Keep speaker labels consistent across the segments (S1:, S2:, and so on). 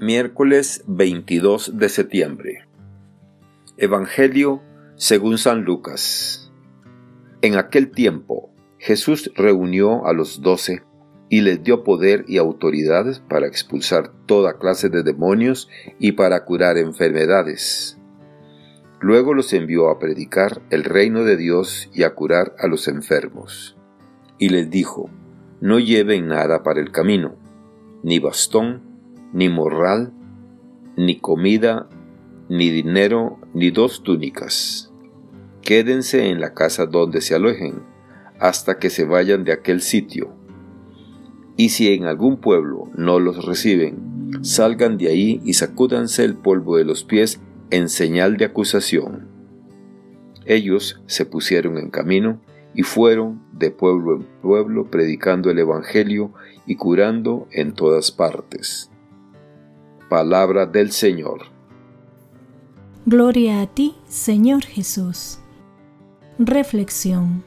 S1: Miércoles 22 de septiembre. Evangelio según San Lucas. En aquel tiempo Jesús reunió a los doce y les dio poder y autoridad para expulsar toda clase de demonios y para curar enfermedades. Luego los envió a predicar el reino de Dios y a curar a los enfermos. Y les dijo, no lleven nada para el camino, ni bastón, ni morral, ni comida, ni dinero, ni dos túnicas. Quédense en la casa donde se alojen, hasta que se vayan de aquel sitio. Y si en algún pueblo no los reciben, salgan de ahí y sacúdanse el polvo de los pies en señal de acusación. Ellos se pusieron en camino y fueron de pueblo en pueblo predicando el Evangelio y curando en todas partes. Palabra del Señor.
S2: Gloria a ti, Señor Jesús. Reflexión.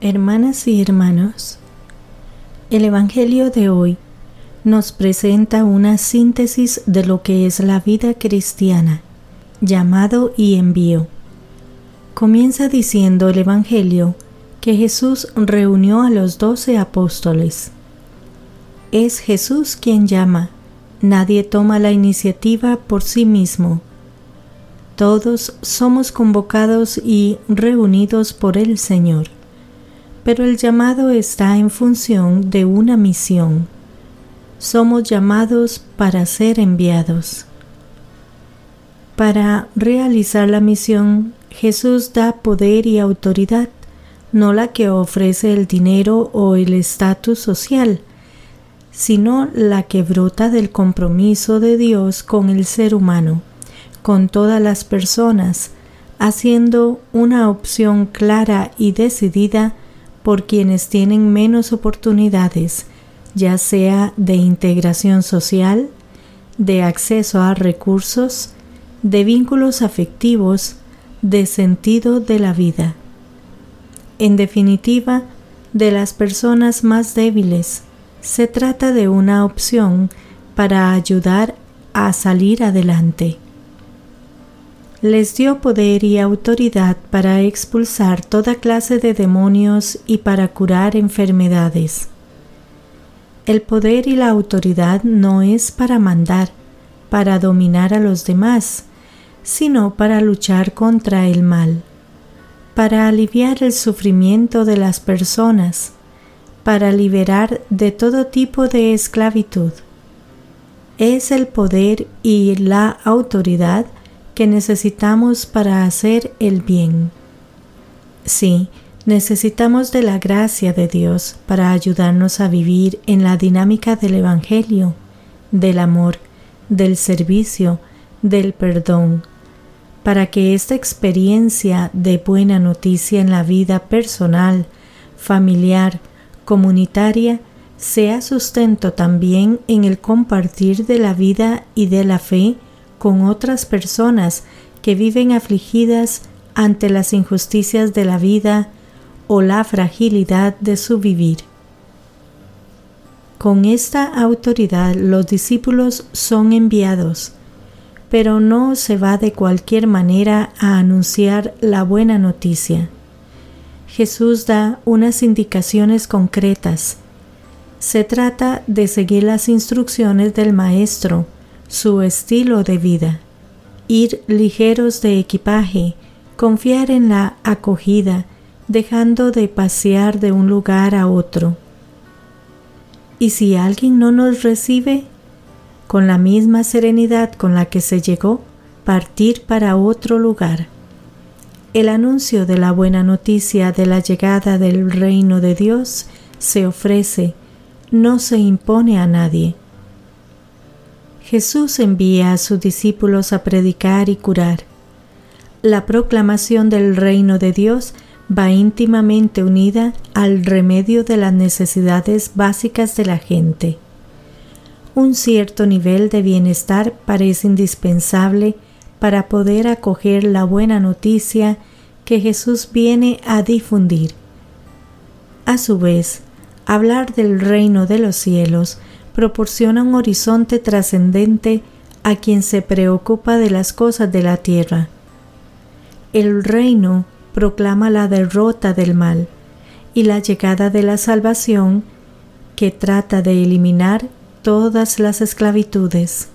S2: Hermanas y hermanos, el Evangelio de hoy nos presenta una síntesis de lo que es la vida cristiana, llamado y envío. Comienza diciendo el Evangelio que Jesús reunió a los doce apóstoles. Es Jesús quien llama Nadie toma la iniciativa por sí mismo. Todos somos convocados y reunidos por el Señor, pero el llamado está en función de una misión. Somos llamados para ser enviados. Para realizar la misión, Jesús da poder y autoridad, no la que ofrece el dinero o el estatus social, sino la que brota del compromiso de Dios con el ser humano, con todas las personas, haciendo una opción clara y decidida por quienes tienen menos oportunidades, ya sea de integración social, de acceso a recursos, de vínculos afectivos, de sentido de la vida. En definitiva, de las personas más débiles, se trata de una opción para ayudar a salir adelante. Les dio poder y autoridad para expulsar toda clase de demonios y para curar enfermedades. El poder y la autoridad no es para mandar, para dominar a los demás, sino para luchar contra el mal, para aliviar el sufrimiento de las personas, para liberar de todo tipo de esclavitud. Es el poder y la autoridad que necesitamos para hacer el bien. Sí, necesitamos de la gracia de Dios para ayudarnos a vivir en la dinámica del Evangelio, del amor, del servicio, del perdón, para que esta experiencia de buena noticia en la vida personal, familiar, comunitaria sea sustento también en el compartir de la vida y de la fe con otras personas que viven afligidas ante las injusticias de la vida o la fragilidad de su vivir. Con esta autoridad los discípulos son enviados, pero no se va de cualquier manera a anunciar la buena noticia. Jesús da unas indicaciones concretas. Se trata de seguir las instrucciones del Maestro, su estilo de vida, ir ligeros de equipaje, confiar en la acogida, dejando de pasear de un lugar a otro. Y si alguien no nos recibe, con la misma serenidad con la que se llegó, partir para otro lugar el anuncio de la buena noticia de la llegada del reino de Dios se ofrece, no se impone a nadie. Jesús envía a sus discípulos a predicar y curar. La proclamación del reino de Dios va íntimamente unida al remedio de las necesidades básicas de la gente. Un cierto nivel de bienestar parece indispensable para poder acoger la buena noticia que Jesús viene a difundir. A su vez, hablar del reino de los cielos proporciona un horizonte trascendente a quien se preocupa de las cosas de la tierra. El reino proclama la derrota del mal y la llegada de la salvación que trata de eliminar todas las esclavitudes.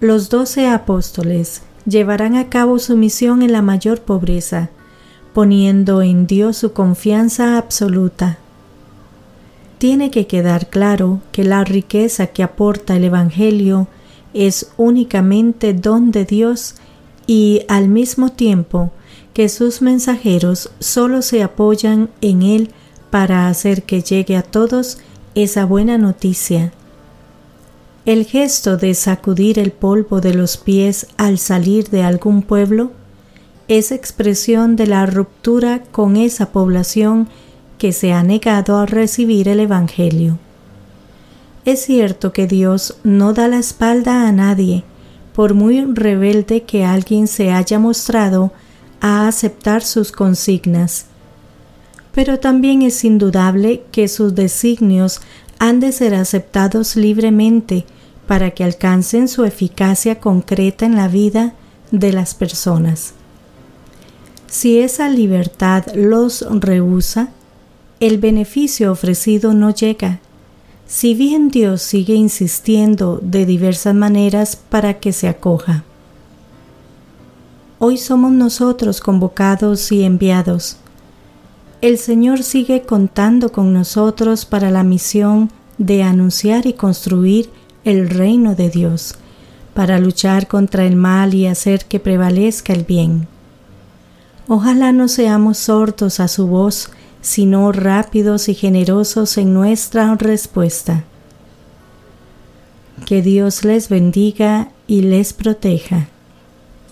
S2: Los doce apóstoles llevarán a cabo su misión en la mayor pobreza, poniendo en Dios su confianza absoluta. Tiene que quedar claro que la riqueza que aporta el Evangelio es únicamente don de Dios y al mismo tiempo que sus mensajeros solo se apoyan en Él para hacer que llegue a todos esa buena noticia. El gesto de sacudir el polvo de los pies al salir de algún pueblo es expresión de la ruptura con esa población que se ha negado a recibir el Evangelio. Es cierto que Dios no da la espalda a nadie, por muy rebelde que alguien se haya mostrado a aceptar sus consignas. Pero también es indudable que sus designios han de ser aceptados libremente para que alcancen su eficacia concreta en la vida de las personas. Si esa libertad los rehúsa, el beneficio ofrecido no llega. Si bien Dios sigue insistiendo de diversas maneras para que se acoja. Hoy somos nosotros convocados y enviados. El Señor sigue contando con nosotros para la misión de anunciar y construir el reino de Dios, para luchar contra el mal y hacer que prevalezca el bien. Ojalá no seamos sordos a su voz, sino rápidos y generosos en nuestra respuesta. Que Dios les bendiga y les proteja.